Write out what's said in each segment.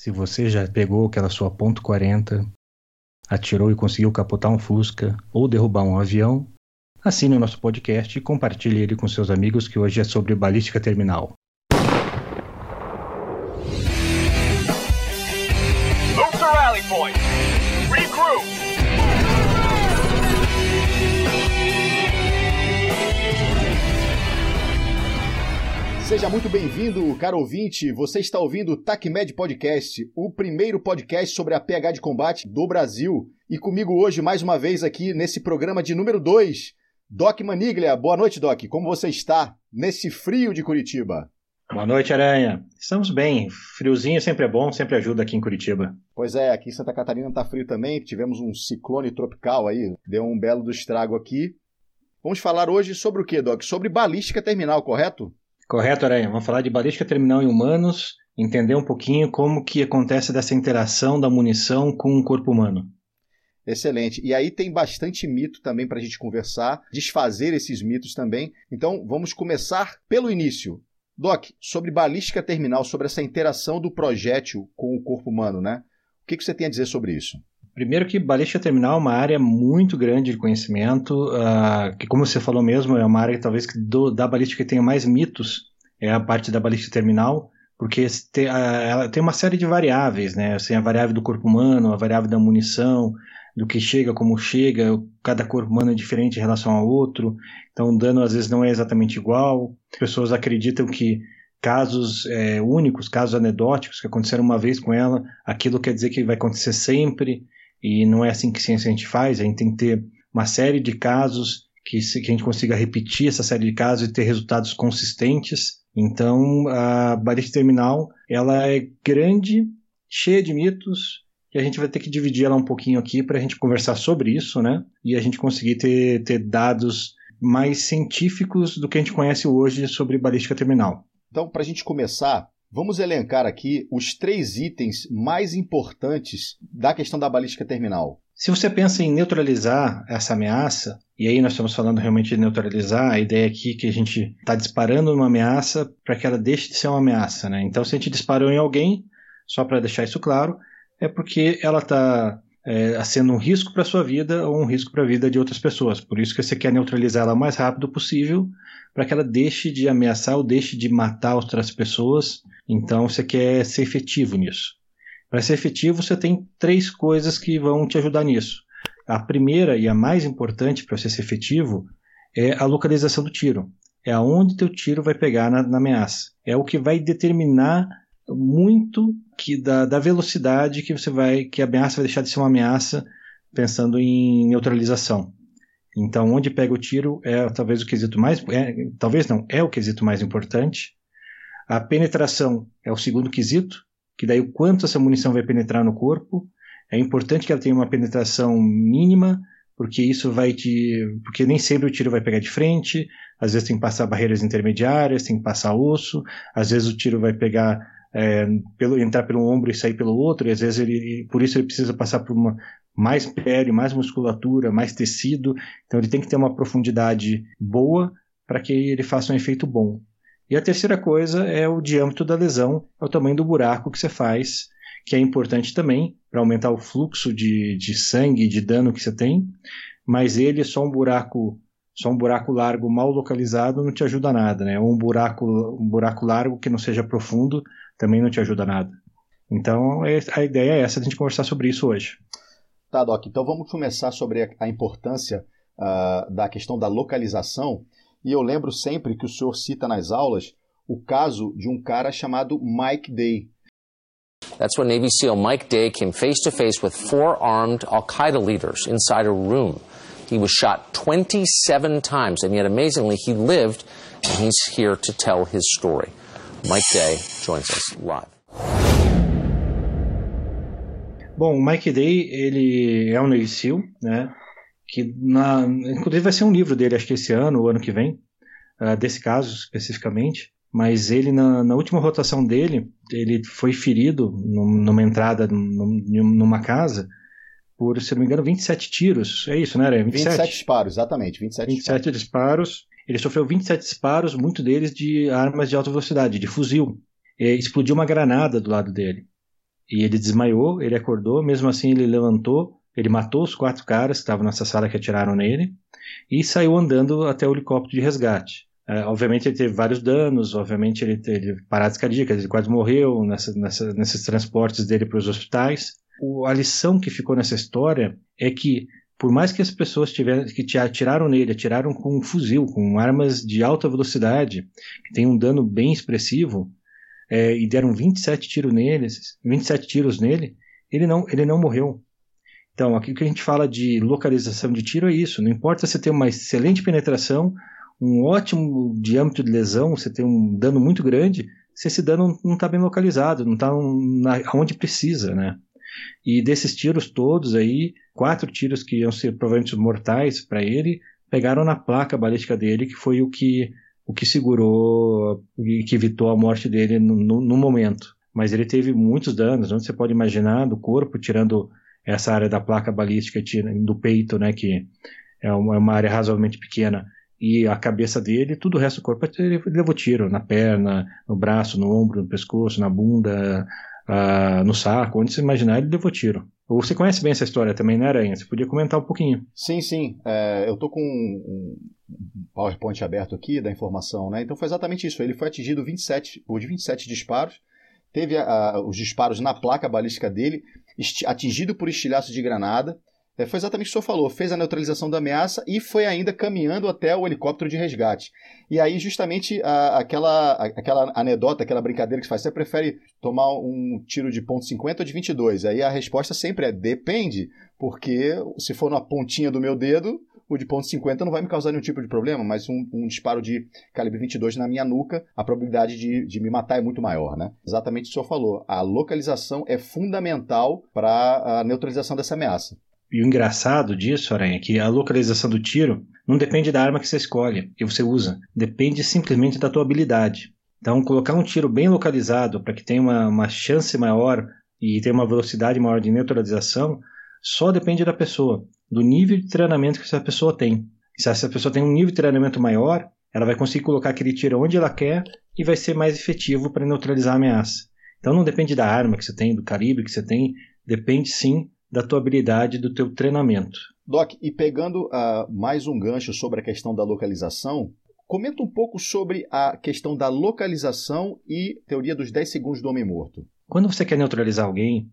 Se você já pegou aquela sua ponto .40, atirou e conseguiu capotar um Fusca ou derrubar um avião, assine o nosso podcast e compartilhe ele com seus amigos que hoje é sobre balística terminal. Move to rally point. Regroup. Seja muito bem-vindo, caro ouvinte. Você está ouvindo o TACMED Podcast, o primeiro podcast sobre a PH de combate do Brasil. E comigo hoje, mais uma vez, aqui nesse programa de número 2, Doc Maniglia. Boa noite, Doc. Como você está nesse frio de Curitiba? Boa noite, Aranha. Estamos bem. Friozinho sempre é bom, sempre ajuda aqui em Curitiba. Pois é, aqui em Santa Catarina está frio também. Tivemos um ciclone tropical aí, deu um belo do estrago aqui. Vamos falar hoje sobre o que, Doc? Sobre balística terminal, correto? Correto, Aranha. Vamos falar de balística terminal em humanos, entender um pouquinho como que acontece dessa interação da munição com o corpo humano. Excelente. E aí tem bastante mito também para a gente conversar, desfazer esses mitos também. Então vamos começar pelo início. Doc, sobre balística terminal, sobre essa interação do projétil com o corpo humano, né? O que, que você tem a dizer sobre isso? Primeiro que balística terminal é uma área muito grande de conhecimento, uh, que como você falou mesmo, é uma área que talvez do, da balística tenha mais mitos, é a parte da balística terminal, porque uh, ela tem uma série de variáveis, né? Assim, a variável do corpo humano, a variável da munição, do que chega, como chega, cada corpo humano é diferente em relação ao outro, então o dano às vezes não é exatamente igual. As pessoas acreditam que casos é, únicos, casos anedóticos que aconteceram uma vez com ela, aquilo quer dizer que vai acontecer sempre. E não é assim que ciência a gente faz, a gente tem que ter uma série de casos que, que a gente consiga repetir essa série de casos e ter resultados consistentes. Então, a balística terminal, ela é grande, cheia de mitos, e a gente vai ter que dividir ela um pouquinho aqui para a gente conversar sobre isso, né? E a gente conseguir ter, ter dados mais científicos do que a gente conhece hoje sobre balística terminal. Então, para a gente começar, Vamos elencar aqui os três itens mais importantes da questão da balística terminal. Se você pensa em neutralizar essa ameaça, e aí nós estamos falando realmente de neutralizar, a ideia aqui é que a gente está disparando uma ameaça para que ela deixe de ser uma ameaça. Né? Então, se a gente disparou em alguém, só para deixar isso claro, é porque ela está é, sendo um risco para a sua vida ou um risco para a vida de outras pessoas. Por isso que você quer neutralizar ela o mais rápido possível, para que ela deixe de ameaçar ou deixe de matar outras pessoas então você quer ser efetivo nisso. Para ser efetivo, você tem três coisas que vão te ajudar nisso. A primeira e a mais importante para você ser efetivo é a localização do tiro. É aonde teu tiro vai pegar na, na ameaça. É o que vai determinar muito que da, da, velocidade que você vai, que a ameaça vai deixar de ser uma ameaça, pensando em neutralização. Então, onde pega o tiro é talvez o quesito mais, é, talvez não, é o quesito mais importante. A penetração é o segundo quesito, que daí o quanto essa munição vai penetrar no corpo. É importante que ela tenha uma penetração mínima, porque isso vai te. Porque nem sempre o tiro vai pegar de frente, às vezes tem que passar barreiras intermediárias, tem que passar osso, às vezes o tiro vai pegar. É, pelo, entrar pelo ombro e sair pelo outro, e às vezes ele, por isso ele precisa passar por uma mais pele, mais musculatura, mais tecido, então ele tem que ter uma profundidade boa para que ele faça um efeito bom. E a terceira coisa é o diâmetro da lesão, é o tamanho do buraco que você faz, que é importante também para aumentar o fluxo de, de sangue, de dano que você tem, mas ele é só um buraco só um buraco largo mal localizado não te ajuda nada, né? Ou um buraco, um buraco largo que não seja profundo também não te ajuda nada. Então é, a ideia é essa, a gente conversar sobre isso hoje. Tá, Doc. Então vamos começar sobre a importância uh, da questão da localização E eu lembro sempre que o senhor cita nas aulas o caso de um cara chamado Mike Day. That's when Navy SEAL Mike Day came face to face with four armed Al Qaeda leaders inside a room. He was shot 27 times, and yet amazingly, he lived, and he's here to tell his story. Mike Day joins us live. Bom, o Mike Day, ele é um Navy SEAL, né? Que na, inclusive vai ser um livro dele, acho que esse ano ou ano que vem, uh, desse caso especificamente. Mas ele, na, na, última rotação dele, ele foi ferido numa entrada numa casa por, se não me engano, 27 tiros. É isso, né? 27, 27 disparos, exatamente. 27, 27 disparos. disparos. Ele sofreu 27 disparos, muitos deles de armas de alta velocidade, de fuzil. E explodiu uma granada do lado dele. E ele desmaiou, ele acordou, mesmo assim ele levantou, ele matou os quatro caras que estavam nessa sala que atiraram nele e saiu andando até o helicóptero de resgate. É, obviamente ele teve vários danos, obviamente ele teve paradas cardíacas, ele quase morreu nessa, nessa, nesses transportes dele para os hospitais. O, a lição que ficou nessa história é que por mais que as pessoas tiveram, que atiraram nele, atiraram com um fuzil, com armas de alta velocidade, que tem um dano bem expressivo, é, e deram 27 tiros nele, 27 tiros nele, ele não, ele não morreu. Então, aqui que a gente fala de localização de tiro é isso. Não importa se tem uma excelente penetração, um ótimo diâmetro de lesão, você tem um dano muito grande, se esse dano não está bem localizado, não está onde precisa, né? E desses tiros todos aí, quatro tiros que iam ser provavelmente mortais para ele, pegaram na placa balística dele, que foi o que o que segurou e que evitou a morte dele no, no, no momento. Mas ele teve muitos danos, onde você pode imaginar, do corpo, tirando essa área da placa balística do peito, né, que é uma, é uma área razoavelmente pequena, e a cabeça dele, tudo o resto do corpo ele levou tiro na perna, no braço, no ombro, no pescoço, na bunda, uh, no saco, onde você imaginar ele levou tiro. Você conhece bem essa história também, né, Aranha? Você podia comentar um pouquinho. Sim, sim. É, eu tô com um PowerPoint aberto aqui da informação, né? Então foi exatamente isso. Ele foi atingido 27, por 27 disparos, teve a, a, os disparos na placa balística dele, atingido por estilhaço de granada. É, foi exatamente o que o senhor falou, fez a neutralização da ameaça e foi ainda caminhando até o helicóptero de resgate. E aí, justamente, a, aquela, aquela anedota, aquela brincadeira que você faz, você prefere tomar um tiro de ponto .50 ou de 22? Aí a resposta sempre é depende, porque se for na pontinha do meu dedo, o de ponto .50 não vai me causar nenhum tipo de problema, mas um, um disparo de calibre 22 na minha nuca, a probabilidade de, de me matar é muito maior, né? Exatamente o que o senhor falou. A localização é fundamental para a neutralização dessa ameaça. E o engraçado disso, Aranha, é que a localização do tiro não depende da arma que você escolhe e você usa. Depende simplesmente da tua habilidade. Então, colocar um tiro bem localizado para que tenha uma, uma chance maior e tenha uma velocidade maior de neutralização só depende da pessoa do nível de treinamento que essa pessoa tem. Se essa pessoa tem um nível de treinamento maior, ela vai conseguir colocar aquele tiro onde ela quer e vai ser mais efetivo para neutralizar a ameaça. Então não depende da arma que você tem, do calibre que você tem, depende sim da tua habilidade, do teu treinamento. Doc, e pegando uh, mais um gancho sobre a questão da localização, comenta um pouco sobre a questão da localização e teoria dos 10 segundos do homem morto. Quando você quer neutralizar alguém,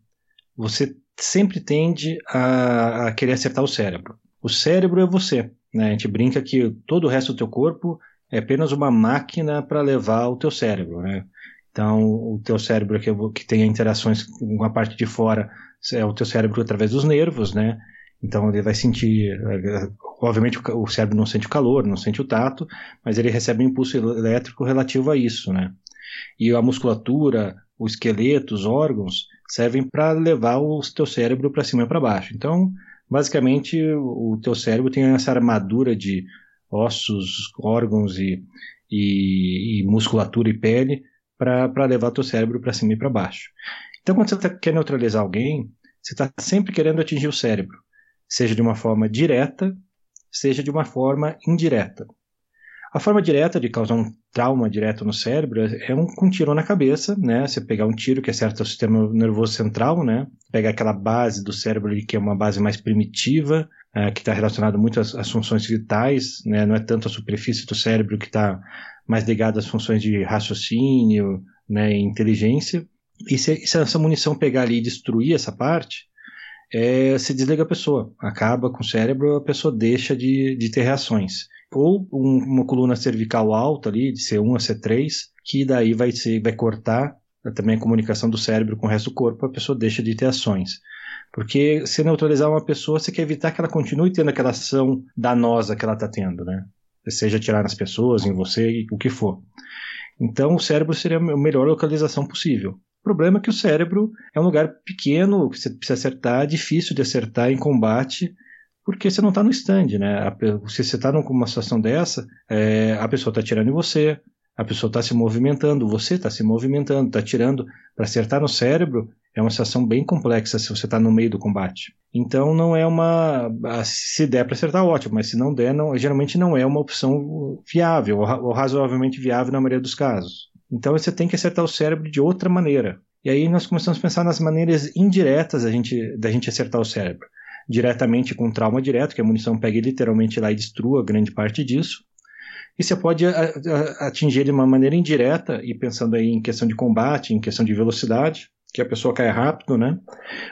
você sempre tende a, a querer acertar o cérebro. O cérebro é você. Né? A gente brinca que todo o resto do teu corpo é apenas uma máquina para levar o teu cérebro. Né? Então, o teu cérebro que, que tem interações com a parte de fora é o teu cérebro através dos nervos, né? Então ele vai sentir, obviamente o cérebro não sente o calor, não sente o tato, mas ele recebe um impulso elétrico relativo a isso, né? E a musculatura, o esqueleto, os órgãos, servem para levar o teu cérebro para cima e para baixo. Então, basicamente, o teu cérebro tem essa armadura de ossos, órgãos e, e, e musculatura e pele para levar o teu cérebro para cima e para baixo. Então, quando você tá, quer neutralizar alguém, você está sempre querendo atingir o cérebro, seja de uma forma direta, seja de uma forma indireta. A forma direta de causar um trauma direto no cérebro é um, um tiro na cabeça, né? Você pegar um tiro que acerta o sistema nervoso central, né? Pegar aquela base do cérebro ali, que é uma base mais primitiva, é, que está relacionada muito às, às, funções vitais, né? Não é tanto a superfície do cérebro que está mais ligada às funções de raciocínio, né? E inteligência. E se, se essa munição pegar ali e destruir essa parte, é, se desliga a pessoa, acaba com o cérebro, a pessoa deixa de, de ter reações ou um, uma coluna cervical alta ali, de C1 a C3, que daí vai, vai cortar também a comunicação do cérebro com o resto do corpo, a pessoa deixa de ter ações. Porque se neutralizar uma pessoa, você quer evitar que ela continue tendo aquela ação danosa que ela está tendo, né? Seja atirar nas pessoas, em você, o que for. Então, o cérebro seria a melhor localização possível. Problema é que o cérebro é um lugar pequeno, que você precisa acertar, difícil de acertar em combate, porque você não está no stand, né? Se você está numa situação dessa, é, a pessoa está tirando em você, a pessoa está se movimentando, você está se movimentando, está tirando para acertar no cérebro. É uma situação bem complexa se você está no meio do combate. Então não é uma. Se der para acertar, ótimo, mas se não der, não, geralmente não é uma opção viável, ou razoavelmente viável na maioria dos casos. Então você tem que acertar o cérebro de outra maneira. E aí nós começamos a pensar nas maneiras indiretas da gente, da gente acertar o cérebro. Diretamente com trauma direto, que a munição pegue literalmente lá e destrua grande parte disso. E você pode atingir ele de uma maneira indireta, e pensando aí em questão de combate, em questão de velocidade, que a pessoa caia rápido, né?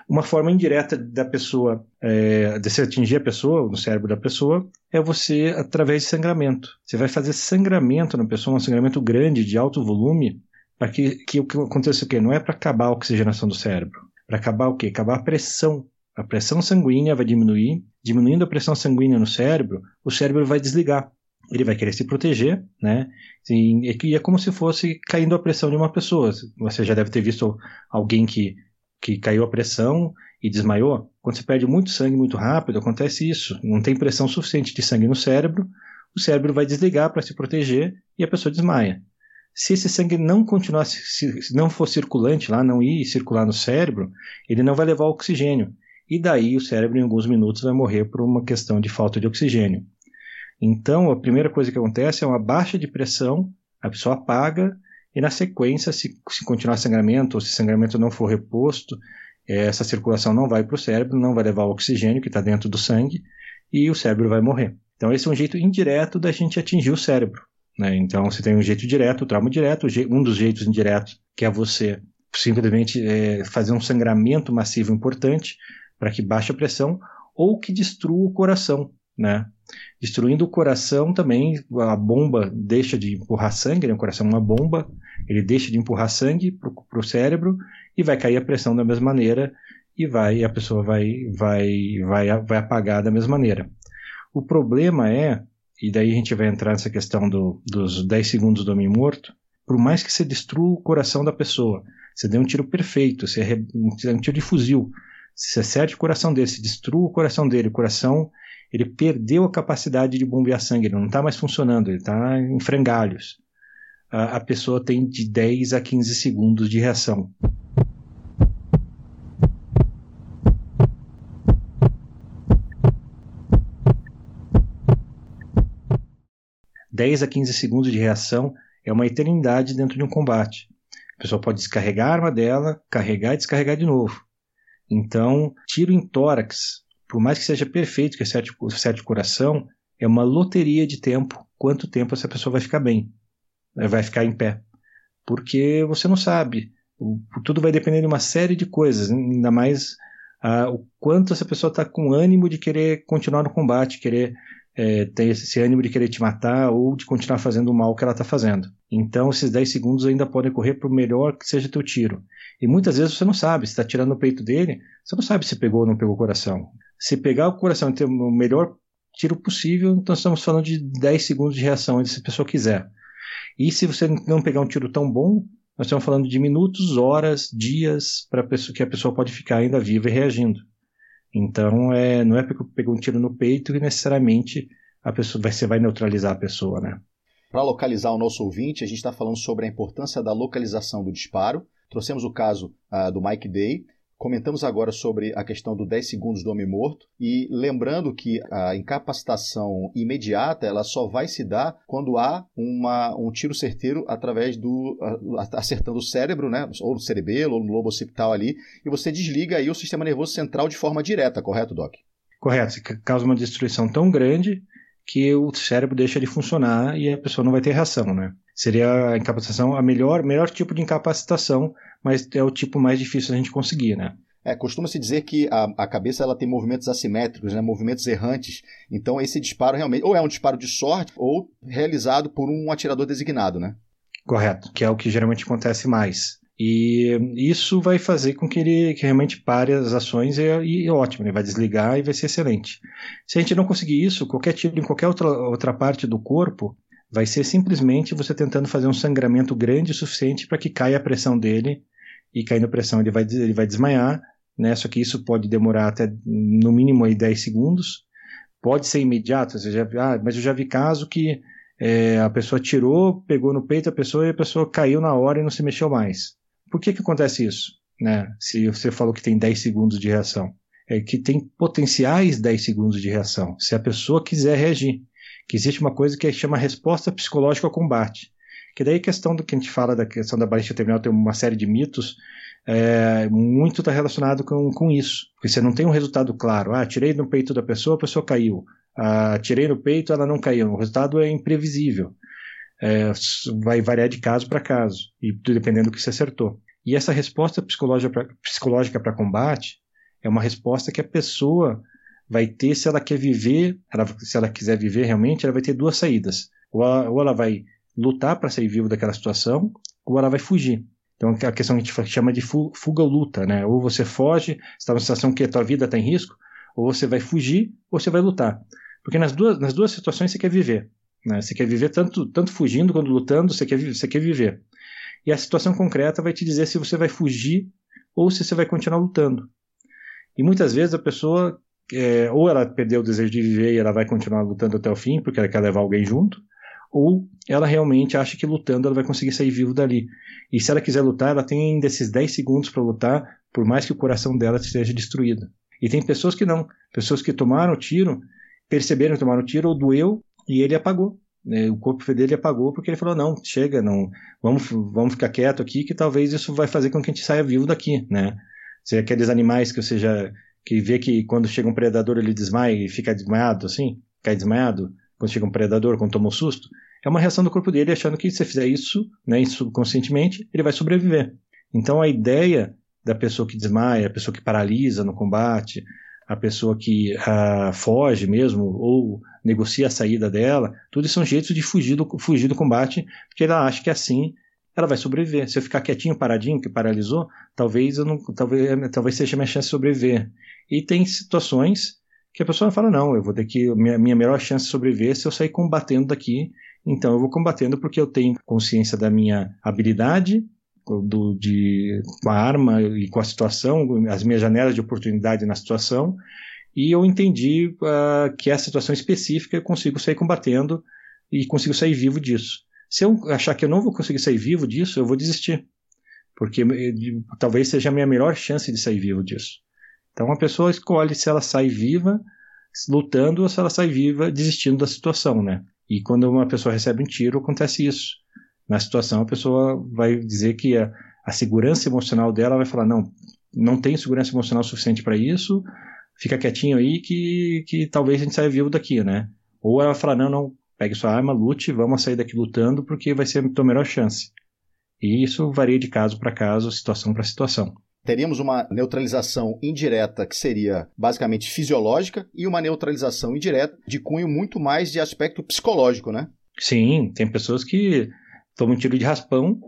Uma forma indireta da pessoa, é, de se atingir a pessoa, no cérebro da pessoa, é você através de sangramento. Você vai fazer sangramento na pessoa, um sangramento grande, de alto volume, para que, que o que aconteça o quê? Não é para acabar a oxigenação do cérebro. Para acabar o quê? Acabar a pressão. A pressão sanguínea vai diminuir. Diminuindo a pressão sanguínea no cérebro, o cérebro vai desligar. Ele vai querer se proteger, né? E é como se fosse caindo a pressão de uma pessoa. Você já deve ter visto alguém que, que caiu a pressão e desmaiou. Quando você perde muito sangue muito rápido, acontece isso. Não tem pressão suficiente de sangue no cérebro, o cérebro vai desligar para se proteger e a pessoa desmaia. Se esse sangue não continuar, se não for circulante lá, não ir circular no cérebro, ele não vai levar oxigênio. E daí o cérebro, em alguns minutos, vai morrer por uma questão de falta de oxigênio. Então, a primeira coisa que acontece é uma baixa de pressão, a pessoa apaga, e na sequência, se, se continuar sangramento, ou se sangramento não for reposto, essa circulação não vai para o cérebro, não vai levar o oxigênio que está dentro do sangue, e o cérebro vai morrer. Então, esse é um jeito indireto da gente atingir o cérebro. Né? Então você tem um jeito direto, o trauma direto, um dos jeitos indiretos, que é você simplesmente é, fazer um sangramento massivo importante para que baixe a pressão ou que destrua o coração. Né? Destruindo o coração também, a bomba deixa de empurrar sangue, né? o coração é uma bomba, ele deixa de empurrar sangue para o cérebro e vai cair a pressão da mesma maneira e vai a pessoa vai, vai, vai, vai apagar da mesma maneira. O problema é e daí a gente vai entrar nessa questão do, dos 10 segundos do homem morto, por mais que você destrua o coração da pessoa, você dê um tiro perfeito, você é um tiro de fuzil, se você acerte o coração dele, se destrua o coração dele, o coração ele perdeu a capacidade de bombear sangue, ele não está mais funcionando, ele está em frangalhos. A, a pessoa tem de 10 a 15 segundos de reação. 10 a 15 segundos de reação é uma eternidade dentro de um combate. A pessoa pode descarregar a arma dela, carregar e descarregar de novo. Então, tiro em tórax, por mais que seja perfeito, que acerte o coração, é uma loteria de tempo, quanto tempo essa pessoa vai ficar bem, vai ficar em pé. Porque você não sabe. Tudo vai depender de uma série de coisas, ainda mais ah, o quanto essa pessoa está com ânimo de querer continuar no combate, querer é, tem esse ânimo de querer te matar ou de continuar fazendo o mal que ela está fazendo. Então, esses 10 segundos ainda podem correr para o melhor que seja teu tiro. E muitas vezes você não sabe, se está tirando no peito dele, você não sabe se pegou ou não pegou o coração. Se pegar o coração e ter o melhor tiro possível, então estamos falando de 10 segundos de reação, se a pessoa quiser. E se você não pegar um tiro tão bom, nós estamos falando de minutos, horas, dias, para que a pessoa pode ficar ainda viva e reagindo. Então, é, não é porque pegou um tiro no peito que necessariamente a pessoa vai, você vai neutralizar a pessoa, né? Para localizar o nosso ouvinte, a gente está falando sobre a importância da localização do disparo. Trouxemos o caso uh, do Mike Day, Comentamos agora sobre a questão do 10 segundos do homem morto e lembrando que a incapacitação imediata ela só vai se dar quando há uma, um tiro certeiro através do acertando o cérebro, né, ou no cerebelo ou no lobo occipital ali, e você desliga aí o sistema nervoso central de forma direta, correto, doc? Correto, causa uma destruição tão grande que o cérebro deixa de funcionar e a pessoa não vai ter reação, né? Seria a incapacitação a melhor, melhor tipo de incapacitação mas é o tipo mais difícil a gente conseguir, né? É, costuma-se dizer que a, a, cabeça ela tem movimentos assimétricos, né, movimentos errantes. Então esse disparo realmente ou é um disparo de sorte ou realizado por um atirador designado, né? Correto, que é o que geralmente acontece mais. E isso vai fazer com que ele que realmente pare as ações e, e ótimo, ele vai desligar e vai ser excelente. Se a gente não conseguir isso, qualquer tiro em qualquer outra, outra parte do corpo, vai ser simplesmente você tentando fazer um sangramento grande o suficiente para que caia a pressão dele e caindo a pressão ele vai, ele vai desmaiar, né? Só que isso pode demorar até no mínimo aí 10 segundos. Pode ser imediato, ah, mas eu já vi caso que é, a pessoa tirou, pegou no peito a pessoa e a pessoa caiu na hora e não se mexeu mais. Por que que acontece isso? Né? Se você falou que tem 10 segundos de reação. É que tem potenciais 10 segundos de reação, se a pessoa quiser reagir. Que existe uma coisa que chama resposta psicológica ao combate. Que daí a questão do que a gente fala da questão da balística terminal tem uma série de mitos é, muito está relacionado com, com isso. Porque você não tem um resultado claro. Ah, tirei no peito da pessoa, a pessoa caiu. Ah, tirei no peito, ela não caiu. O resultado é imprevisível. É, vai variar de caso para caso, e dependendo do que você acertou. E essa resposta psicológica para combate é uma resposta que a pessoa vai ter se ela quer viver, ela, se ela quiser viver realmente, ela vai ter duas saídas. Ou ela, ou ela vai lutar para sair vivo daquela situação, ou ela vai fugir. Então, é a questão que a gente chama de fuga ou luta, né? Ou você foge, está numa situação que a tua vida está em risco, ou você vai fugir, ou você vai lutar. Porque nas duas, nas duas situações você quer viver. Né? Você quer viver tanto, tanto fugindo quanto lutando, você quer, você quer viver. E a situação concreta vai te dizer se você vai fugir ou se você vai continuar lutando. E muitas vezes a pessoa, é, ou ela perdeu o desejo de viver e ela vai continuar lutando até o fim, porque ela quer levar alguém junto, ou ela realmente acha que lutando ela vai conseguir sair vivo dali. E se ela quiser lutar, ela tem ainda esses 10 segundos para lutar, por mais que o coração dela esteja destruído. E tem pessoas que não, pessoas que tomaram o tiro, perceberam que tomaram o tiro, ou doeu, e ele apagou. Né? O corpo dele apagou porque ele falou: não, chega, não, vamos, vamos ficar quieto aqui, que talvez isso vai fazer com que a gente saia vivo daqui. Né? Se é aqueles animais que você já que vê que quando chega um predador ele desmaia e fica desmaiado assim, cai desmaiado, quando chega um predador, quando toma um susto, é uma reação do corpo dele achando que se você fizer isso, né, subconscientemente, ele vai sobreviver. Então a ideia da pessoa que desmaia, a pessoa que paralisa no combate, a pessoa que uh, foge mesmo ou negocia a saída dela, tudo são jeitos de fugir do, fugir do combate, porque ela acha que assim ela vai sobreviver. Se eu ficar quietinho, paradinho, que paralisou, talvez eu não, talvez, talvez seja minha chance de sobreviver. E tem situações que a pessoa fala não, eu vou ter que minha, minha melhor chance de sobreviver é se eu sair combatendo daqui então eu vou combatendo porque eu tenho consciência da minha habilidade, do, de, com a arma e com a situação, as minhas janelas de oportunidade na situação, e eu entendi uh, que essa situação específica eu consigo sair combatendo e consigo sair vivo disso. Se eu achar que eu não vou conseguir sair vivo disso, eu vou desistir, porque eh, talvez seja a minha melhor chance de sair vivo disso. Então a pessoa escolhe se ela sai viva lutando ou se ela sai viva desistindo da situação, né? E quando uma pessoa recebe um tiro, acontece isso. Na situação, a pessoa vai dizer que a, a segurança emocional dela vai falar: não, não tem segurança emocional suficiente para isso, fica quietinho aí que, que talvez a gente saia vivo daqui, né? Ou ela fala: não, não, pegue sua arma, lute, vamos sair daqui lutando porque vai ser a tua melhor chance. E isso varia de caso para caso, situação para situação teríamos uma neutralização indireta que seria basicamente fisiológica e uma neutralização indireta de cunho muito mais de aspecto psicológico, né? Sim, tem pessoas que tomam um tiro de raspão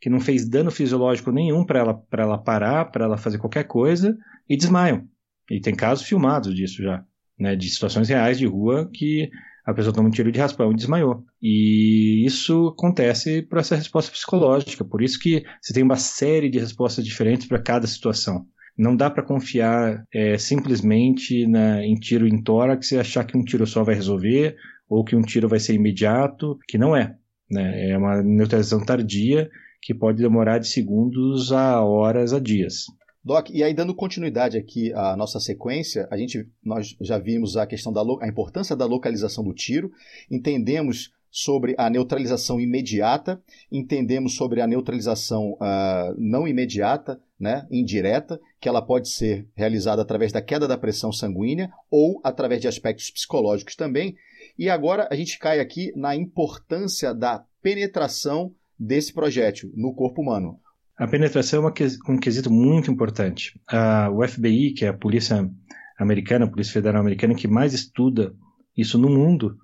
que não fez dano fisiológico nenhum para ela, ela parar, para ela fazer qualquer coisa e desmaiam. E tem casos filmados disso já, né, de situações reais de rua que a pessoa toma um tiro de raspão e desmaiou. E isso acontece por essa resposta psicológica, por isso que você tem uma série de respostas diferentes para cada situação. Não dá para confiar é, simplesmente na, em tiro em tórax e achar que um tiro só vai resolver, ou que um tiro vai ser imediato, que não é. Né? É uma neutralização tardia que pode demorar de segundos a horas a dias. Doc, e aí dando continuidade aqui à nossa sequência, a gente nós já vimos a questão da a importância da localização do tiro, entendemos sobre a neutralização imediata, entendemos sobre a neutralização uh, não imediata, né, indireta, que ela pode ser realizada através da queda da pressão sanguínea ou através de aspectos psicológicos também. E agora a gente cai aqui na importância da penetração desse projétil no corpo humano. A penetração é um quesito muito importante. A, o FBI, que é a polícia americana, a Polícia Federal Americana, que mais estuda isso no mundo,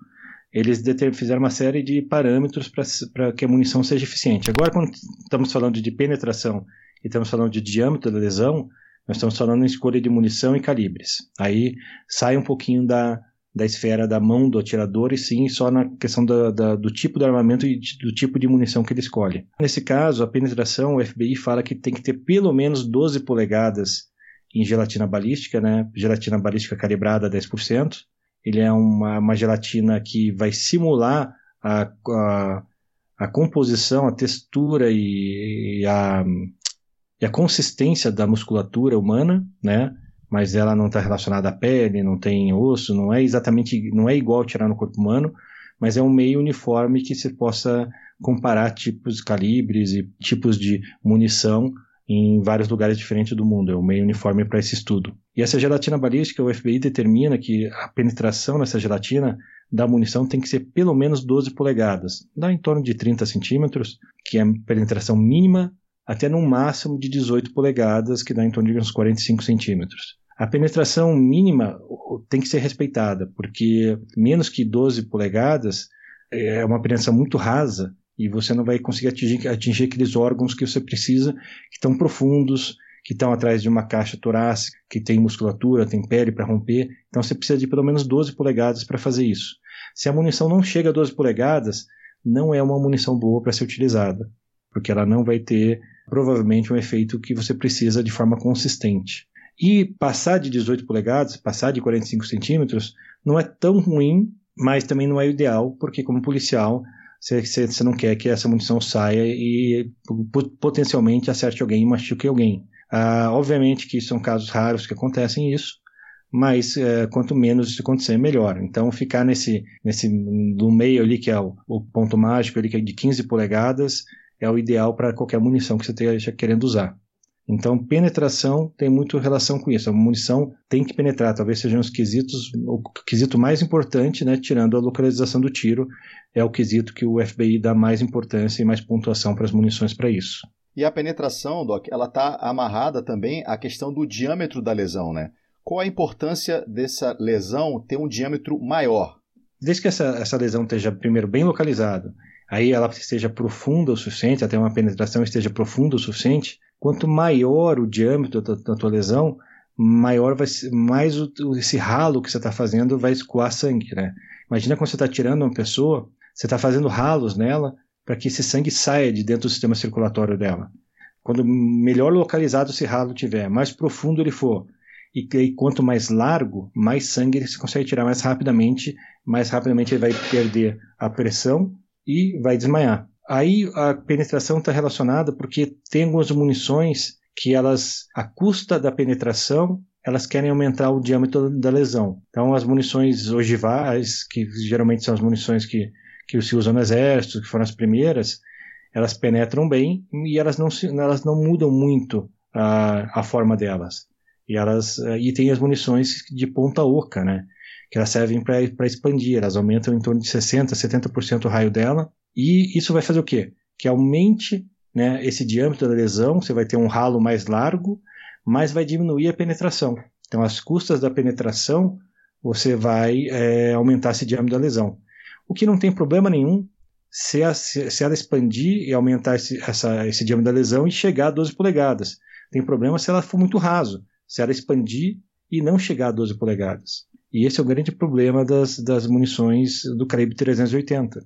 eles fizeram uma série de parâmetros para que a munição seja eficiente. Agora, quando estamos falando de penetração e estamos falando de diâmetro da lesão, nós estamos falando em escolha de munição e calibres. Aí sai um pouquinho da, da esfera da mão do atirador e sim só na questão da, da, do tipo de armamento e do tipo de munição que ele escolhe. Nesse caso, a penetração, o FBI fala que tem que ter pelo menos 12 polegadas em gelatina balística, né? Gelatina balística calibrada a 10%. Ele é uma, uma gelatina que vai simular a, a, a composição, a textura e, e, a, e a consistência da musculatura humana, né? Mas ela não está relacionada à pele, não tem osso, não é exatamente, não é igual tirar no corpo humano, mas é um meio uniforme que se possa comparar tipos, calibres e tipos de munição em vários lugares diferentes do mundo, é o meio uniforme para esse estudo. E essa gelatina balística, o FBI determina que a penetração nessa gelatina da munição tem que ser pelo menos 12 polegadas, dá em torno de 30 centímetros, que é a penetração mínima, até no máximo de 18 polegadas, que dá em torno de uns 45 centímetros. A penetração mínima tem que ser respeitada, porque menos que 12 polegadas é uma penetração muito rasa e você não vai conseguir atingir, atingir aqueles órgãos que você precisa, que estão profundos, que estão atrás de uma caixa torácica, que tem musculatura, tem pele para romper. Então você precisa de pelo menos 12 polegadas para fazer isso. Se a munição não chega a 12 polegadas, não é uma munição boa para ser utilizada, porque ela não vai ter provavelmente um efeito que você precisa de forma consistente. E passar de 18 polegadas, passar de 45 centímetros, não é tão ruim, mas também não é ideal, porque como policial você não quer que essa munição saia e potencialmente acerte alguém e machuque alguém. Ah, obviamente que são casos raros que acontecem isso, mas é, quanto menos isso acontecer, melhor. Então, ficar nesse, nesse no meio ali, que é o, o ponto mágico ali, que é de 15 polegadas, é o ideal para qualquer munição que você esteja querendo usar. Então, penetração tem muito relação com isso. A munição tem que penetrar, talvez sejam os quesitos, o quesito mais importante, né, tirando a localização do tiro, é o quesito que o FBI dá mais importância e mais pontuação para as munições para isso. E a penetração, Doc, ela está amarrada também à questão do diâmetro da lesão, né? Qual a importância dessa lesão ter um diâmetro maior? Desde que essa, essa lesão esteja, primeiro, bem localizada, aí ela esteja profunda o suficiente, até uma penetração esteja profunda o suficiente, quanto maior o diâmetro da, da tua lesão, maior vai ser, mais o, esse ralo que você está fazendo vai escoar sangue, né? Imagina quando você está tirando uma pessoa, você está fazendo ralos nela para que esse sangue saia de dentro do sistema circulatório dela. Quando melhor localizado esse ralo tiver, mais profundo ele for, e, e quanto mais largo, mais sangue ele consegue tirar mais rapidamente, mais rapidamente ele vai perder a pressão e vai desmaiar. Aí a penetração está relacionada porque tem algumas munições que elas, a custa da penetração, elas querem aumentar o diâmetro da lesão. Então as munições ogivais, que geralmente são as munições que, que se usam no exército, que foram as primeiras, elas penetram bem e elas não, elas não mudam muito a, a forma delas. E elas e tem as munições de ponta oca, né? Que elas servem para expandir, elas aumentam em torno de 60, 70% o raio dela. E isso vai fazer o quê? Que aumente né, esse diâmetro da lesão, você vai ter um ralo mais largo, mas vai diminuir a penetração. Então, as custas da penetração, você vai é, aumentar esse diâmetro da lesão. O que não tem problema nenhum se, a, se ela expandir e aumentar esse, essa, esse diâmetro da lesão e chegar a 12 polegadas. Tem problema se ela for muito raso se ela expandir e não chegar a 12 polegadas. E esse é o grande problema das, das munições do calibre 380,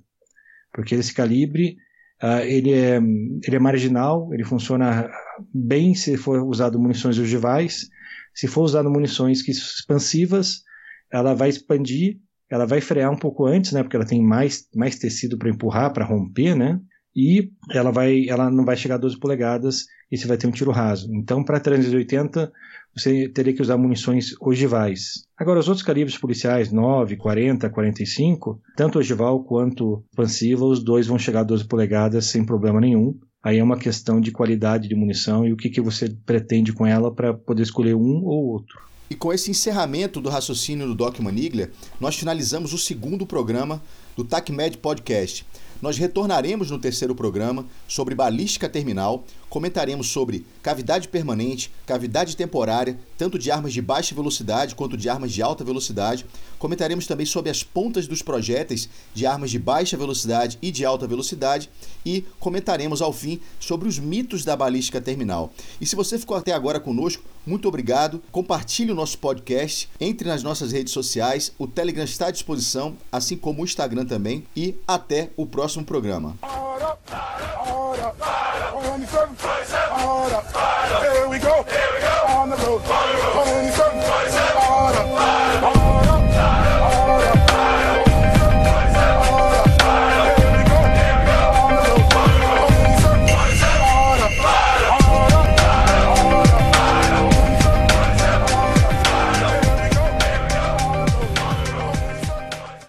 porque esse calibre uh, ele, é, ele é marginal, ele funciona bem se for usado munições ogivais, se for usado munições que, expansivas, ela vai expandir, ela vai frear um pouco antes, né, porque ela tem mais, mais tecido para empurrar, para romper, né, e ela, vai, ela não vai chegar a 12 polegadas e você vai ter um tiro raso. Então, para 380, você teria que usar munições ogivais. Agora, os outros calibres policiais, 9, 40, 45, tanto ogival quanto expansiva, os dois vão chegar a 12 polegadas sem problema nenhum. Aí é uma questão de qualidade de munição e o que, que você pretende com ela para poder escolher um ou outro. E com esse encerramento do raciocínio do Doc Maniglia, nós finalizamos o segundo programa do TACMED Podcast. Nós retornaremos no terceiro programa sobre balística terminal, comentaremos sobre cavidade permanente, cavidade temporária, tanto de armas de baixa velocidade quanto de armas de alta velocidade. Comentaremos também sobre as pontas dos projéteis de armas de baixa velocidade e de alta velocidade e comentaremos ao fim sobre os mitos da balística terminal. E se você ficou até agora conosco, muito obrigado. Compartilhe o nosso podcast, entre nas nossas redes sociais, o Telegram está à disposição, assim como o Instagram também e até o próximo programa.